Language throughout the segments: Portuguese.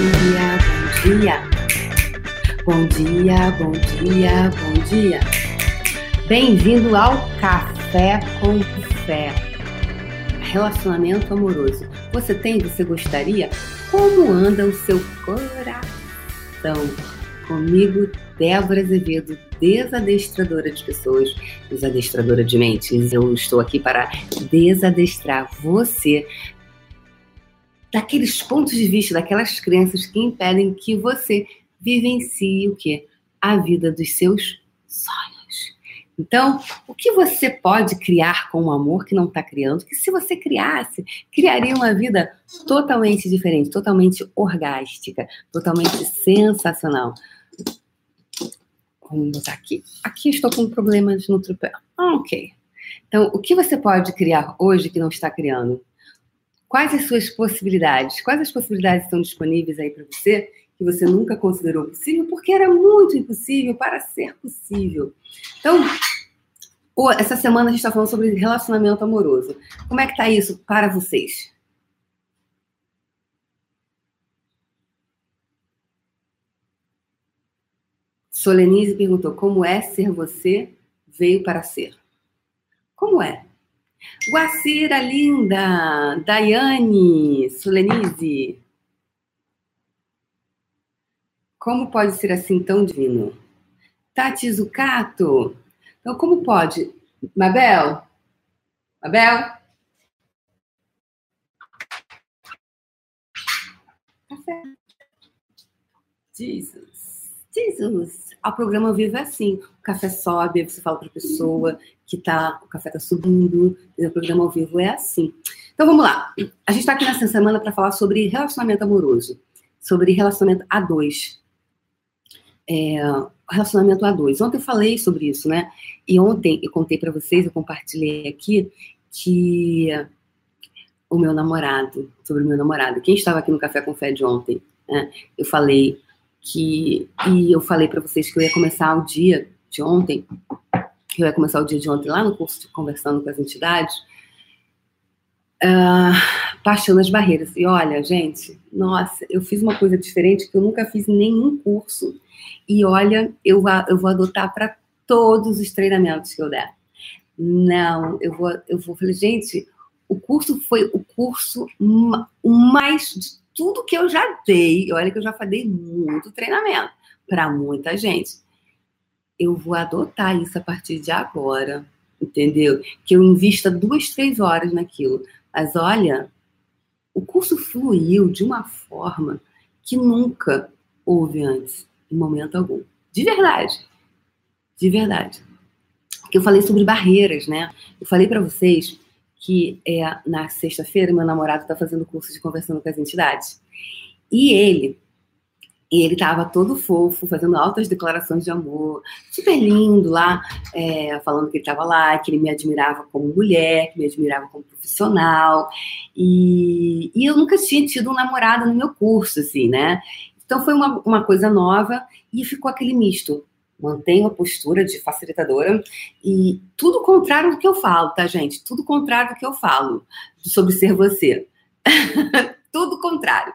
dia, bom dia. Bom dia, bom dia, bom dia. Bem-vindo ao Café com Fé. Relacionamento amoroso. Você tem, você gostaria? Como anda o seu coração? Comigo, Débora Azevedo, desadestradora de pessoas, desadestradora de mentes. Eu estou aqui para desadestrar você daqueles pontos de vista, daquelas crenças que impedem que você vivencie o que? A vida dos seus sonhos. Então, o que você pode criar com o amor que não está criando? Que se você criasse, criaria uma vida totalmente diferente, totalmente orgástica, totalmente sensacional. Vamos botar aqui. Aqui estou com problemas no tripé. Ah, ok. Então, o que você pode criar hoje que não está criando? Quais as suas possibilidades? Quais as possibilidades estão disponíveis aí para você que você nunca considerou possível? Porque era muito impossível para ser possível. Então, essa semana a gente está falando sobre relacionamento amoroso. Como é que está isso para vocês? Solenise perguntou: como é ser você veio para ser? Como é? Guacira linda, Daiane, Solenise. Como pode ser assim tão divino? Tati Zucato. Então, como pode? Mabel? Mabel? Café. Jesus. Jesus. O programa vive assim. O café sobe, você fala para a pessoa que tá, o café está subindo, o programa ao vivo é assim. Então vamos lá. A gente está aqui nessa semana para falar sobre relacionamento amoroso, sobre relacionamento a dois. É, relacionamento a dois. Ontem eu falei sobre isso, né? E ontem eu contei para vocês, eu compartilhei aqui que o meu namorado, sobre o meu namorado, quem estava aqui no Café com Fé de ontem, né? Eu falei que e eu falei para vocês que eu ia começar o dia de ontem que eu ia começar o dia de ontem lá no curso de Conversando com as Entidades, uh, as barreiras. E olha, gente, nossa, eu fiz uma coisa diferente que eu nunca fiz em nenhum curso. E olha, eu, eu vou adotar para todos os treinamentos que eu der. Não, eu vou, eu vou falei, gente, o curso foi o curso o mais de tudo que eu já dei. Olha que eu já falei muito treinamento para muita gente eu vou adotar isso a partir de agora, entendeu? Que eu invista duas, três horas naquilo. Mas olha, o curso fluiu de uma forma que nunca houve antes, em momento algum. De verdade. De verdade. Porque eu falei sobre barreiras, né? Eu falei para vocês que é, na sexta-feira meu namorado está fazendo curso de conversando com as entidades. E ele e ele estava todo fofo, fazendo altas declarações de amor, super lindo lá, é, falando que ele estava lá, que ele me admirava como mulher, que me admirava como profissional. E, e eu nunca tinha tido um namorado no meu curso, assim, né? Então foi uma, uma coisa nova e ficou aquele misto. Mantenho a postura de facilitadora e tudo contrário do que eu falo, tá, gente? Tudo contrário do que eu falo sobre ser você. tudo contrário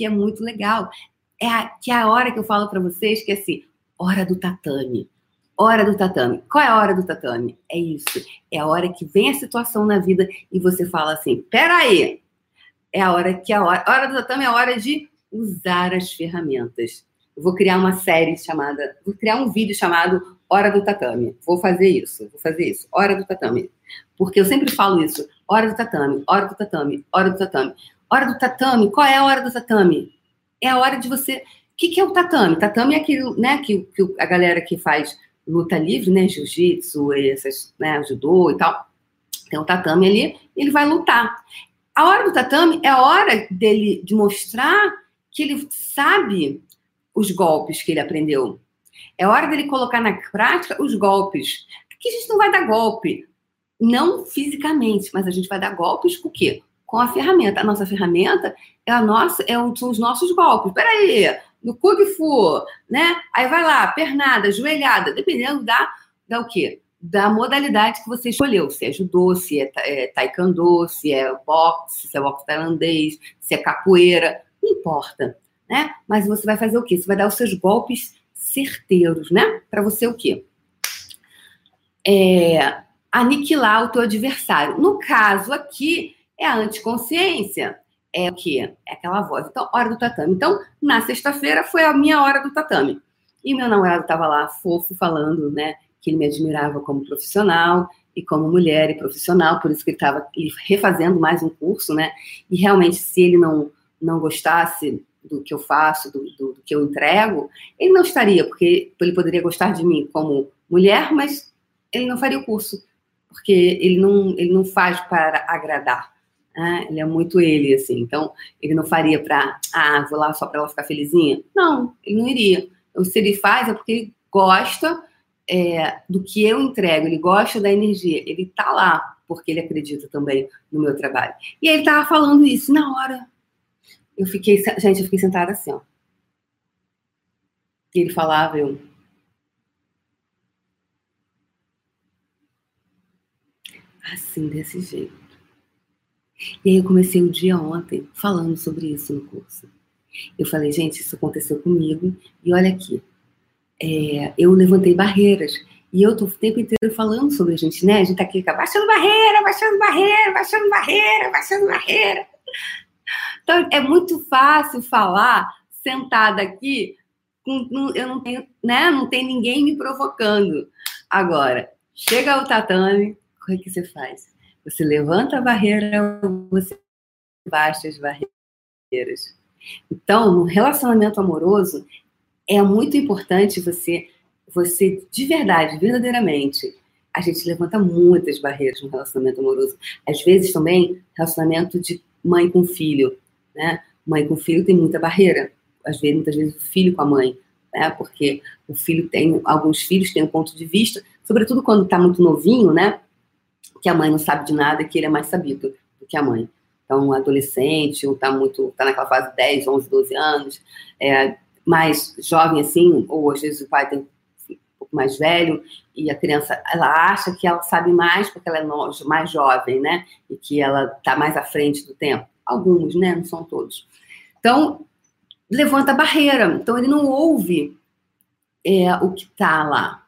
que é muito legal é a, que é a hora que eu falo para vocês que é assim, hora do tatame. Hora do tatame. Qual é a hora do tatame? É isso. É a hora que vem a situação na vida e você fala assim: peraí. É a hora que a hora, a hora do tatame é a hora de usar as ferramentas. Eu vou criar uma série chamada, vou criar um vídeo chamado Hora do Tatame. Vou fazer isso, vou fazer isso. Hora do Tatame. Porque eu sempre falo isso. Hora do tatame, hora do tatame, hora do tatame. Hora do tatame, qual é a hora do tatame? é a hora de você. O que, que é o tatame? Tatame é aquilo, né, que, que a galera que faz luta livre, né, jiu-jitsu, essas, né, judô e tal. Tem o tatame ali, ele vai lutar. A hora do tatame é a hora dele de mostrar que ele sabe os golpes que ele aprendeu. É hora dele colocar na prática os golpes. Aqui a gente não vai dar golpe, não fisicamente, mas a gente vai dar golpes com o quê? Com a ferramenta. A nossa ferramenta é a nossa, é um, são os nossos golpes. Peraí, no Kung Fu, né? Aí vai lá, pernada, joelhada, dependendo da, da o quê? Da modalidade que você escolheu, se é judô, se é, é taekwondo, se é boxe, se é boxe tailandês, se é capoeira, não importa. Né? Mas você vai fazer o quê? Você vai dar os seus golpes certeiros, né? Para você o quê? É, aniquilar o teu adversário. No caso aqui, é a anticonsciência. É o quê? É aquela voz. Então, hora do tatame. Então, na sexta-feira foi a minha hora do tatame. E meu namorado estava lá, fofo, falando, né? Que ele me admirava como profissional e como mulher e profissional, por isso que ele estava refazendo mais um curso, né? E realmente, se ele não, não gostasse do que eu faço, do, do, do, que eu entrego, ele não estaria, porque ele poderia gostar de mim como mulher, mas ele não faria o curso, porque ele não, ele não faz para agradar. Né? Ele é muito ele, assim. Então, ele não faria para, ah, vou lá só para ela ficar felizinha. Não, ele não iria. Então, se ele faz, é porque ele gosta é, do que eu entrego, ele gosta da energia, ele tá lá porque ele acredita também no meu trabalho. E ele tava falando isso na hora eu fiquei, gente, eu fiquei sentada assim, ó. E ele falava, eu. Assim, desse jeito. E aí eu comecei o dia ontem falando sobre isso no curso. Eu falei, gente, isso aconteceu comigo. E olha aqui, é, eu levantei barreiras. E eu tô o tempo inteiro falando sobre a gente, né? A gente tá aqui, baixando barreira, baixando barreira, baixando barreira, baixando barreira. Então, é muito fácil falar sentada aqui, eu não tenho, né? Não tem ninguém me provocando. Agora, chega ao tatame, o que você faz? Você levanta a barreira, você baixa as barreiras. Então, no relacionamento amoroso, é muito importante você, você de verdade, verdadeiramente, a gente levanta muitas barreiras no relacionamento amoroso. Às vezes também, relacionamento de mãe com filho né? Mãe com filho tem muita barreira, às vezes, muitas vezes o filho com a mãe, né? Porque o filho tem, alguns filhos têm um ponto de vista, sobretudo quando está muito novinho, né? Que a mãe não sabe de nada, que ele é mais sabido do que a mãe. Então, um adolescente, ou está muito, tá naquela fase de 10, 11, 12 anos, é, mais jovem assim, ou às vezes o pai tem um pouco mais velho, e a criança, ela acha que ela sabe mais porque ela é mais jovem, né? E que ela está mais à frente do tempo. Alguns, né? Não são todos. Então, levanta a barreira. Então, ele não ouve é, o que está lá.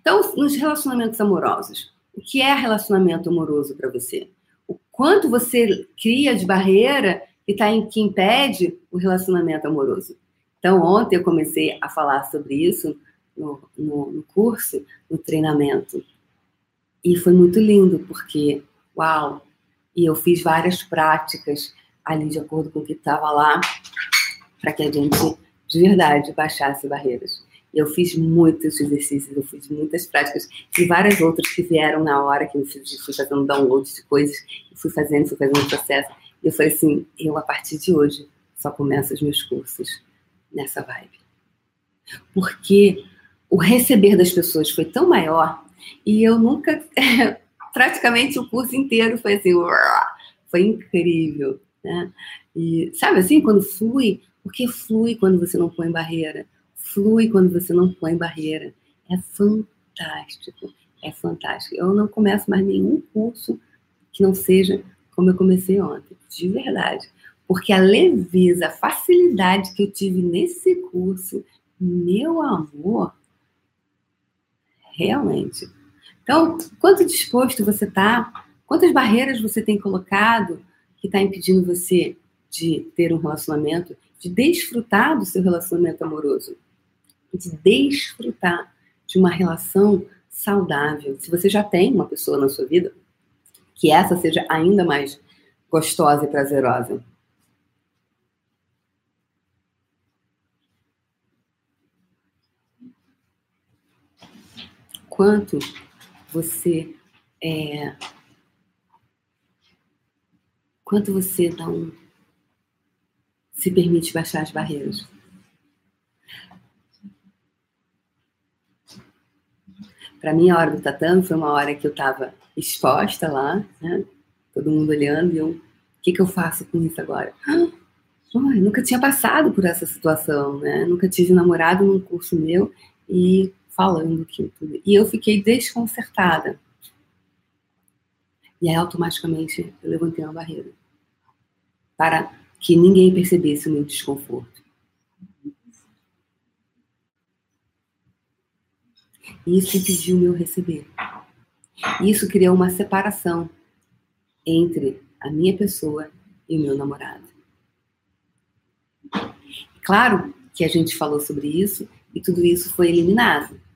Então, nos relacionamentos amorosos, o que é relacionamento amoroso para você? O quanto você cria de barreira que, tá em, que impede o relacionamento amoroso? Então, ontem eu comecei a falar sobre isso no, no, no curso, no treinamento. E foi muito lindo, porque, uau, e eu fiz várias práticas ali de acordo com o que estava lá, para que a gente, de verdade, baixasse barreiras. Eu fiz muitos exercícios, eu fiz muitas práticas e várias outras que vieram na hora que eu fui, fui fazendo download de coisas, fui fazendo, fui fazendo o processo. E eu falei assim, eu a partir de hoje só começo os meus cursos nessa vibe. Porque o receber das pessoas foi tão maior e eu nunca praticamente o curso inteiro foi assim, foi incrível, né? E sabe assim, quando flui, porque flui quando você não põe barreira, flui quando você não põe barreira. É fantástico, é fantástico. Eu não começo mais nenhum curso que não seja como eu comecei ontem, de verdade. Porque a leveza, a facilidade que eu tive nesse curso, meu amor, realmente então, quanto disposto você está? Quantas barreiras você tem colocado que está impedindo você de ter um relacionamento, de desfrutar do seu relacionamento amoroso, de desfrutar de uma relação saudável. Se você já tem uma pessoa na sua vida, que essa seja ainda mais gostosa e prazerosa. Quanto você é, quanto você não se permite baixar as barreiras. Para mim, a hora do tatame foi uma hora que eu estava exposta lá, né? todo mundo olhando, e eu, o que, que eu faço com isso agora? Oh, nunca tinha passado por essa situação, né? Nunca tive namorado num curso meu e falando aquilo tudo. E eu fiquei desconcertada. E aí, automaticamente, eu levantei uma barreira para que ninguém percebesse o meu desconforto. Isso impediu meu receber. Isso criou uma separação entre a minha pessoa e o meu namorado. Claro que a gente falou sobre isso e tudo isso foi eliminado.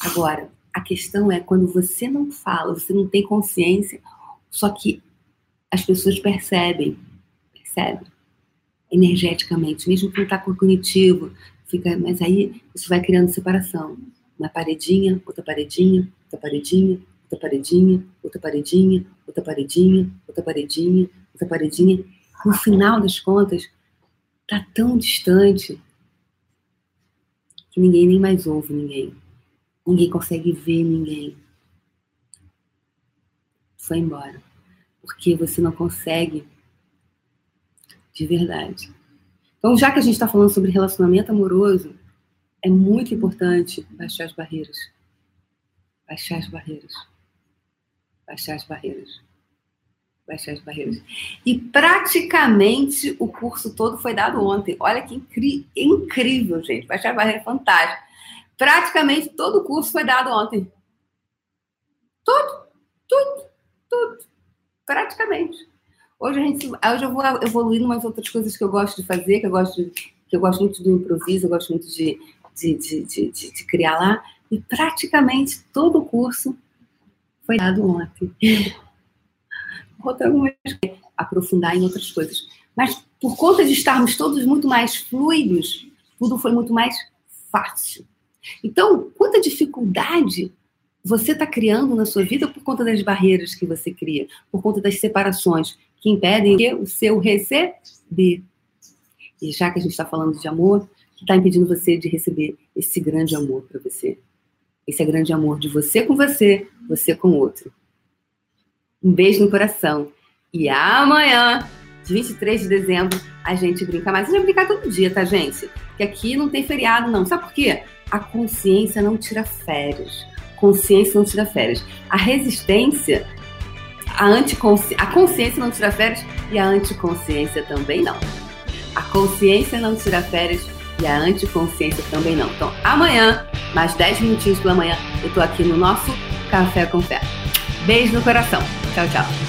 Agora, a questão é quando você não fala, você não tem consciência, só que as pessoas percebem, percebem energeticamente, mesmo que não está cognitivo, fica, mas aí isso vai criando separação. Uma paredinha, outra paredinha, outra paredinha, outra paredinha, outra paredinha, outra paredinha, outra paredinha, outra paredinha. No final das contas, tá tão distante que ninguém nem mais ouve ninguém. Ninguém consegue ver ninguém. Foi embora. Porque você não consegue de verdade. Então, já que a gente está falando sobre relacionamento amoroso, é muito importante baixar as barreiras. Baixar as barreiras. Baixar as barreiras. Baixar as barreiras. E praticamente o curso todo foi dado ontem. Olha que incri incrível, gente. Baixar as barreiras é fantástico. Praticamente todo o curso foi dado ontem. Tudo, tudo, tudo. Praticamente. Hoje, a gente, hoje eu vou evoluindo umas outras coisas que eu gosto de fazer, que eu gosto, que eu gosto muito do improviso, eu gosto muito de, de, de, de, de criar lá. E praticamente todo o curso foi dado ontem. Faltam aprofundar em outras coisas. Mas por conta de estarmos todos muito mais fluidos, tudo foi muito mais fácil. Então, quanta dificuldade você está criando na sua vida por conta das barreiras que você cria, por conta das separações que impedem o seu receber. E já que a gente está falando de amor, que está impedindo você de receber esse grande amor para você. Esse é grande amor de você com você, você com o outro. Um beijo no coração. E amanhã, 23 de dezembro, a gente brinca mais. A gente vai brincar todo dia, tá, gente? Que aqui não tem feriado, não. Sabe por quê? A consciência não tira férias. Consciência não tira férias. A resistência a, anticonsci... a consciência não tira férias e a anticonsciência também não. A consciência não tira férias e a anticonsciência também não. Então, amanhã, mais 10 minutinhos pela manhã, eu tô aqui no nosso Café com Fé. Beijo no coração. Tchau, tchau.